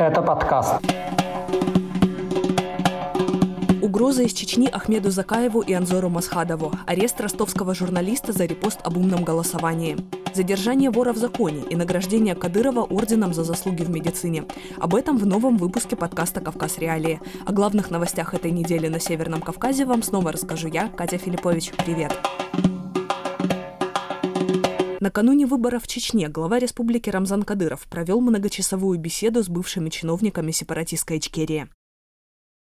Это подкаст. Угроза из Чечни Ахмеду Закаеву и Анзору Масхадову. Арест ростовского журналиста за репост об умном голосовании. Задержание вора в законе и награждение Кадырова орденом за заслуги в медицине. Об этом в новом выпуске подкаста «Кавказ Реалии». О главных новостях этой недели на Северном Кавказе вам снова расскажу я, Катя Филиппович. Привет! Накануне выборов в Чечне глава республики Рамзан Кадыров провел многочасовую беседу с бывшими чиновниками сепаратистской Ичкерии.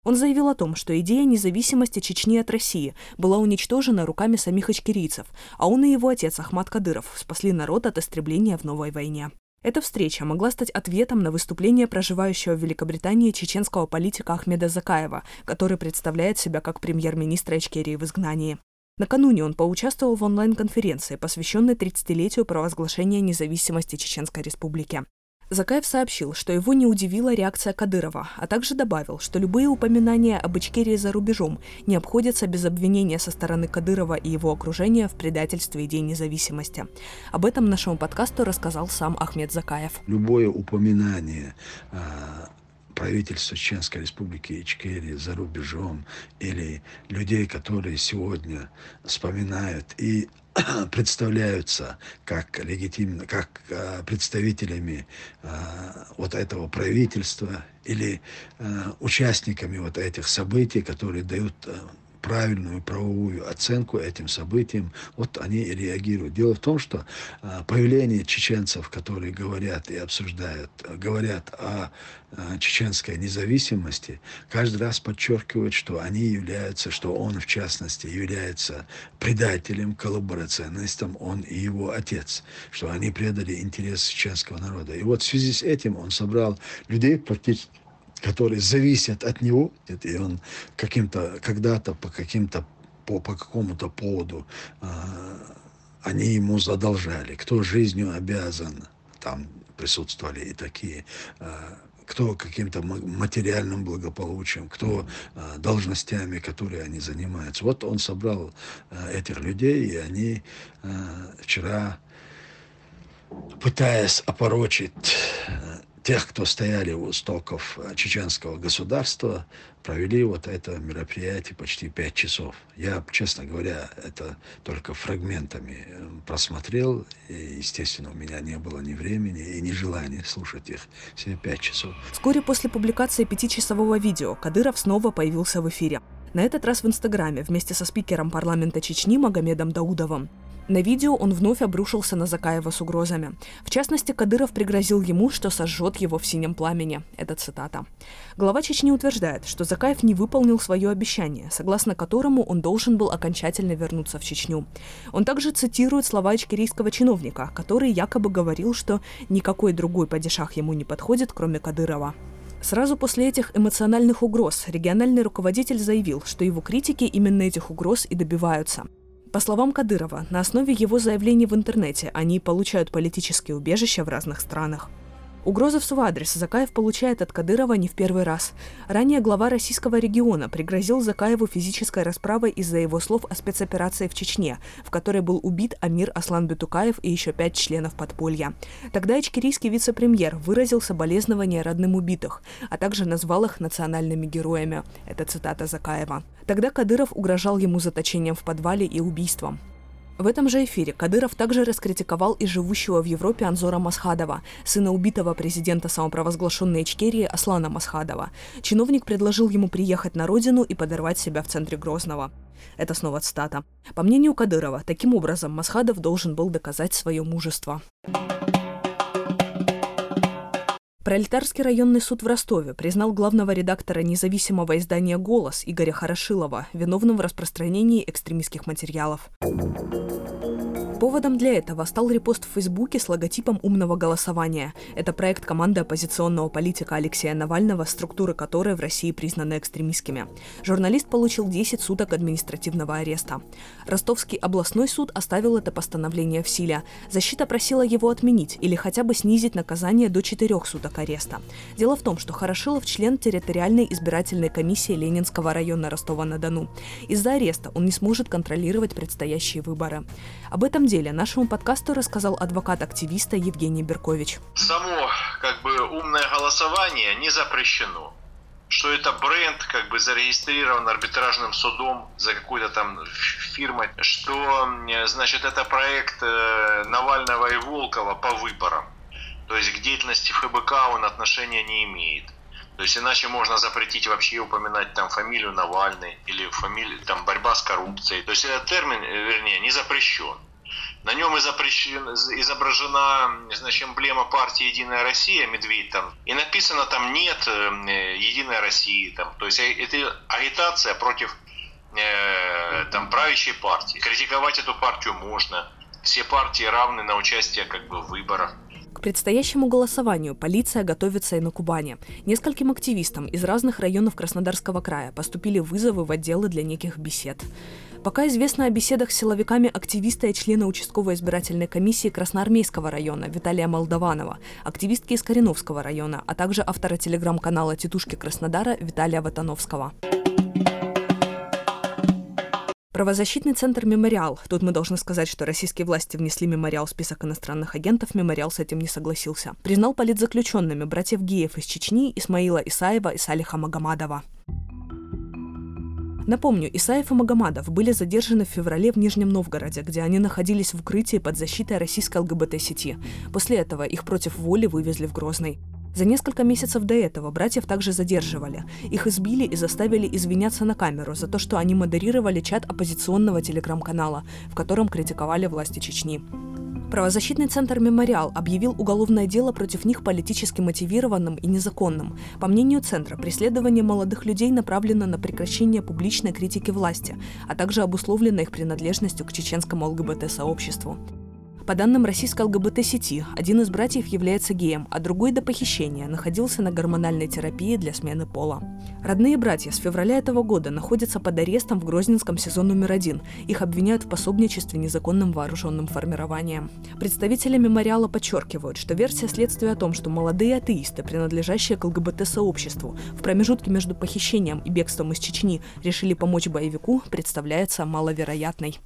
Он заявил о том, что идея независимости Чечни от России была уничтожена руками самих ичкерийцев, а он и его отец Ахмад Кадыров спасли народ от истребления в новой войне. Эта встреча могла стать ответом на выступление проживающего в Великобритании чеченского политика Ахмеда Закаева, который представляет себя как премьер-министра Ичкерии в изгнании. Накануне он поучаствовал в онлайн-конференции, посвященной 30-летию провозглашения независимости Чеченской Республики. Закаев сообщил, что его не удивила реакция Кадырова, а также добавил, что любые упоминания об Ичкерии за рубежом не обходятся без обвинения со стороны Кадырова и его окружения в предательстве идей независимости. Об этом нашему подкасту рассказал сам Ахмед Закаев. Любое упоминание а, правительства Чеченской Республики Ичкерии за рубежом или людей, которые сегодня вспоминают и представляются как легитимно, как э, представителями э, вот этого правительства или э, участниками вот этих событий, которые дают э, правильную правовую оценку этим событиям, вот они и реагируют. Дело в том, что а, появление чеченцев, которые говорят и обсуждают, говорят о а, чеченской независимости, каждый раз подчеркивает, что они являются, что он в частности является предателем, коллаборационистом, он и его отец, что они предали интерес чеченского народа. И вот в связи с этим он собрал людей практически которые зависят от него, и он каким-то, когда-то по каким-то, по, по какому-то поводу э, они ему задолжали. Кто жизнью обязан, там присутствовали и такие, э, кто каким-то материальным благополучием, кто э, должностями, которые они занимаются. Вот он собрал э, этих людей, и они э, вчера, пытаясь опорочить тех, кто стояли у истоков э, чеченского государства, провели вот это мероприятие почти пять часов. Я, честно говоря, это только фрагментами э, просмотрел, и, естественно, у меня не было ни времени и ни желания слушать их все пять часов. Вскоре после публикации пятичасового видео Кадыров снова появился в эфире. На этот раз в Инстаграме вместе со спикером парламента Чечни Магомедом Даудовым. На видео он вновь обрушился на Закаева с угрозами. В частности, Кадыров пригрозил ему, что сожжет его в синем пламени. Это цитата. Глава Чечни утверждает, что Закаев не выполнил свое обещание, согласно которому он должен был окончательно вернуться в Чечню. Он также цитирует слова ичкерийского чиновника, который якобы говорил, что никакой другой падишах ему не подходит, кроме Кадырова. Сразу после этих эмоциональных угроз региональный руководитель заявил, что его критики именно этих угроз и добиваются. По словам Кадырова, на основе его заявлений в интернете они получают политические убежища в разных странах. Угрозы в свой адрес Закаев получает от Кадырова не в первый раз. Ранее глава российского региона пригрозил Закаеву физической расправой из-за его слов о спецоперации в Чечне, в которой был убит Амир Аслан Бетукаев и еще пять членов подполья. Тогда ичкерийский вице-премьер выразил соболезнования родным убитых, а также назвал их национальными героями. Это цитата Закаева. Тогда Кадыров угрожал ему заточением в подвале и убийством. В этом же эфире Кадыров также раскритиковал и живущего в Европе Анзора Масхадова, сына убитого президента самопровозглашенной Ичкерии Аслана Масхадова. Чиновник предложил ему приехать на родину и подорвать себя в центре Грозного. Это снова цитата. По мнению Кадырова, таким образом Масхадов должен был доказать свое мужество. Пролетарский районный суд в Ростове признал главного редактора независимого издания «Голос» Игоря Хорошилова виновным в распространении экстремистских материалов. Поводом для этого стал репост в Фейсбуке с логотипом умного голосования. Это проект команды оппозиционного политика Алексея Навального, структуры которой в России признаны экстремистскими. Журналист получил 10 суток административного ареста. Ростовский областной суд оставил это постановление в силе. Защита просила его отменить или хотя бы снизить наказание до 4 суток ареста. Дело в том, что Хорошилов член территориальной избирательной комиссии Ленинского района Ростова-на-Дону. Из-за ареста он не сможет контролировать предстоящие выборы. Об этом деле нашему подкасту рассказал адвокат активиста Евгений Беркович. Само как бы умное голосование не запрещено что это бренд как бы зарегистрирован арбитражным судом за какой-то там фирмой, что, значит, это проект э, Навального и Волкова по выборам. То есть к деятельности ФБК он отношения не имеет. То есть иначе можно запретить вообще упоминать там фамилию Навальный или фамилию, там борьба с коррупцией. То есть этот термин, э, вернее, не запрещен. На нем изображена значит, эмблема партии «Единая Россия», медведь там, и написано там «Нет э, Единой России». Там. То есть э, это агитация против э, там, правящей партии. Критиковать эту партию можно. Все партии равны на участие как бы, в выборах предстоящему голосованию полиция готовится и на Кубани. Нескольким активистам из разных районов Краснодарского края поступили вызовы в отделы для неких бесед. Пока известно о беседах с силовиками активиста и члена участковой избирательной комиссии Красноармейского района Виталия Молдованова, активистки из Кореновского района, а также автора телеграм-канала «Титушки Краснодара» Виталия Ватановского. Правозащитный центр «Мемориал». Тут мы должны сказать, что российские власти внесли «Мемориал» в список иностранных агентов. «Мемориал» с этим не согласился. Признал политзаключенными братьев Гиев из Чечни, Исмаила Исаева и Салиха Магомадова. Напомню, Исаев и Магомадов были задержаны в феврале в Нижнем Новгороде, где они находились в укрытии под защитой российской ЛГБТ-сети. После этого их против воли вывезли в Грозный. За несколько месяцев до этого братьев также задерживали. Их избили и заставили извиняться на камеру за то, что они модерировали чат оппозиционного телеграм-канала, в котором критиковали власти Чечни. Правозащитный центр «Мемориал» объявил уголовное дело против них политически мотивированным и незаконным. По мнению центра, преследование молодых людей направлено на прекращение публичной критики власти, а также обусловлено их принадлежностью к чеченскому ЛГБТ-сообществу. По данным российской ЛГБТ-сети, один из братьев является геем, а другой до похищения находился на гормональной терапии для смены пола. Родные братья с февраля этого года находятся под арестом в Грозненском сезон номер один. Их обвиняют в пособничестве незаконным вооруженным формированием. Представители мемориала подчеркивают, что версия следствия о том, что молодые атеисты, принадлежащие к ЛГБТ-сообществу, в промежутке между похищением и бегством из Чечни решили помочь боевику, представляется маловероятной.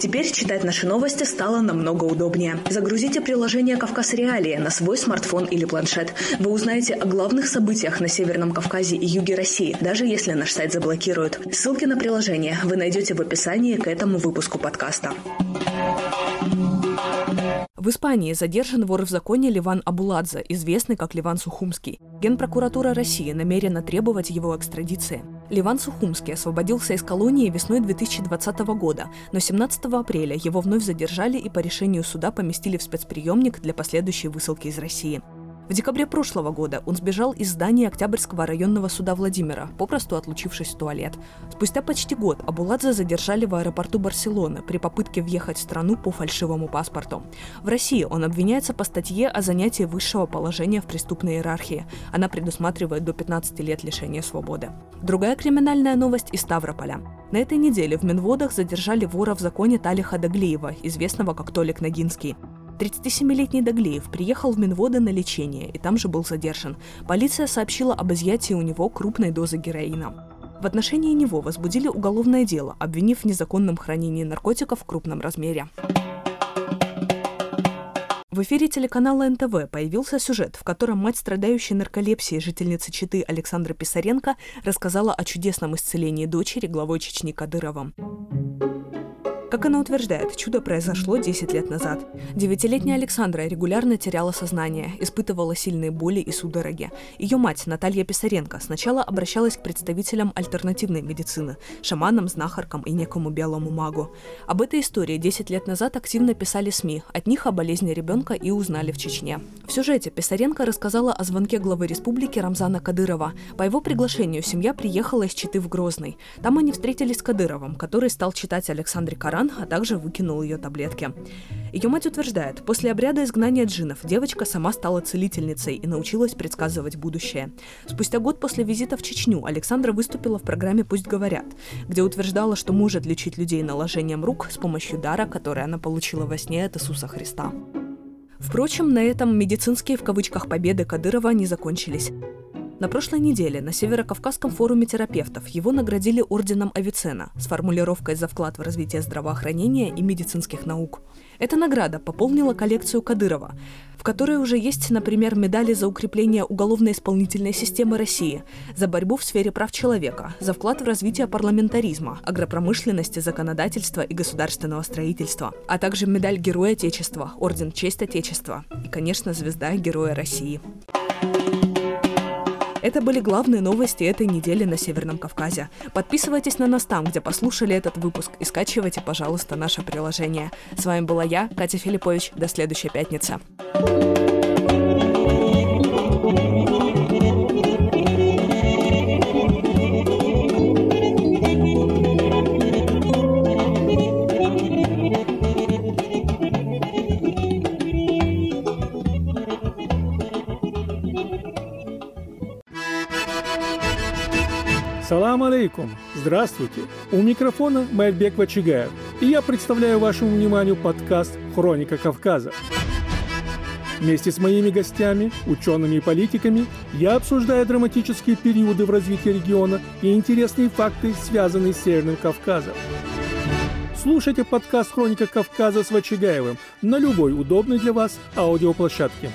Теперь читать наши новости стало намного удобнее. Загрузите приложение «Кавказ Реалии» на свой смартфон или планшет. Вы узнаете о главных событиях на Северном Кавказе и юге России, даже если наш сайт заблокируют. Ссылки на приложение вы найдете в описании к этому выпуску подкаста. В Испании задержан вор в законе Ливан Абуладзе, известный как Ливан Сухумский. Генпрокуратура России намерена требовать его экстрадиции. Ливан Сухумский освободился из колонии весной 2020 года, но 17 апреля его вновь задержали и по решению суда поместили в спецприемник для последующей высылки из России. В декабре прошлого года он сбежал из здания Октябрьского районного суда Владимира, попросту отлучившись в туалет. Спустя почти год Абуладзе задержали в аэропорту Барселоны при попытке въехать в страну по фальшивому паспорту. В России он обвиняется по статье о занятии высшего положения в преступной иерархии. Она предусматривает до 15 лет лишения свободы. Другая криминальная новость из Ставрополя. На этой неделе в Минводах задержали вора в законе Талиха Даглиева, известного как Толик Нагинский. 37-летний Даглеев приехал в Минводы на лечение и там же был задержан. Полиция сообщила об изъятии у него крупной дозы героина. В отношении него возбудили уголовное дело, обвинив в незаконном хранении наркотиков в крупном размере. В эфире телеканала НТВ появился сюжет, в котором мать страдающей нарколепсией жительницы Читы Александра Писаренко рассказала о чудесном исцелении дочери главой Чечни Кадырова. Как она утверждает, чудо произошло 10 лет назад. Девятилетняя Александра регулярно теряла сознание, испытывала сильные боли и судороги. Ее мать, Наталья Писаренко, сначала обращалась к представителям альтернативной медицины, шаманам, знахаркам и некому белому магу. Об этой истории 10 лет назад активно писали СМИ, от них о болезни ребенка и узнали в Чечне. В сюжете Писаренко рассказала о звонке главы республики Рамзана Кадырова. По его приглашению семья приехала из Читы в Грозный. Там они встретились с Кадыровым, который стал читать Александре Коран Коран, а также выкинул ее таблетки. Ее мать утверждает, после обряда изгнания джинов девочка сама стала целительницей и научилась предсказывать будущее. Спустя год после визита в Чечню Александра выступила в программе «Пусть говорят», где утверждала, что может лечить людей наложением рук с помощью дара, который она получила во сне от Иисуса Христа. Впрочем, на этом медицинские в кавычках победы Кадырова не закончились. На прошлой неделе на Северо-Кавказском форуме терапевтов его наградили орденом Авицена с формулировкой за вклад в развитие здравоохранения и медицинских наук. Эта награда пополнила коллекцию Кадырова, в которой уже есть, например, медали за укрепление уголовно-исполнительной системы России, за борьбу в сфере прав человека, за вклад в развитие парламентаризма, агропромышленности, законодательства и государственного строительства, а также медаль Героя Отечества, Орден Честь Отечества и, конечно, звезда Героя России. Это были главные новости этой недели на Северном Кавказе. Подписывайтесь на нас там, где послушали этот выпуск, и скачивайте, пожалуйста, наше приложение. С вами была я, Катя Филиппович. До следующей пятницы. Салам алейкум! Здравствуйте! У микрофона Майбек Вачигаев, и я представляю вашему вниманию подкаст «Хроника Кавказа». Вместе с моими гостями, учеными и политиками, я обсуждаю драматические периоды в развитии региона и интересные факты, связанные с Северным Кавказом. Слушайте подкаст «Хроника Кавказа» с Вачигаевым на любой удобной для вас аудиоплощадке.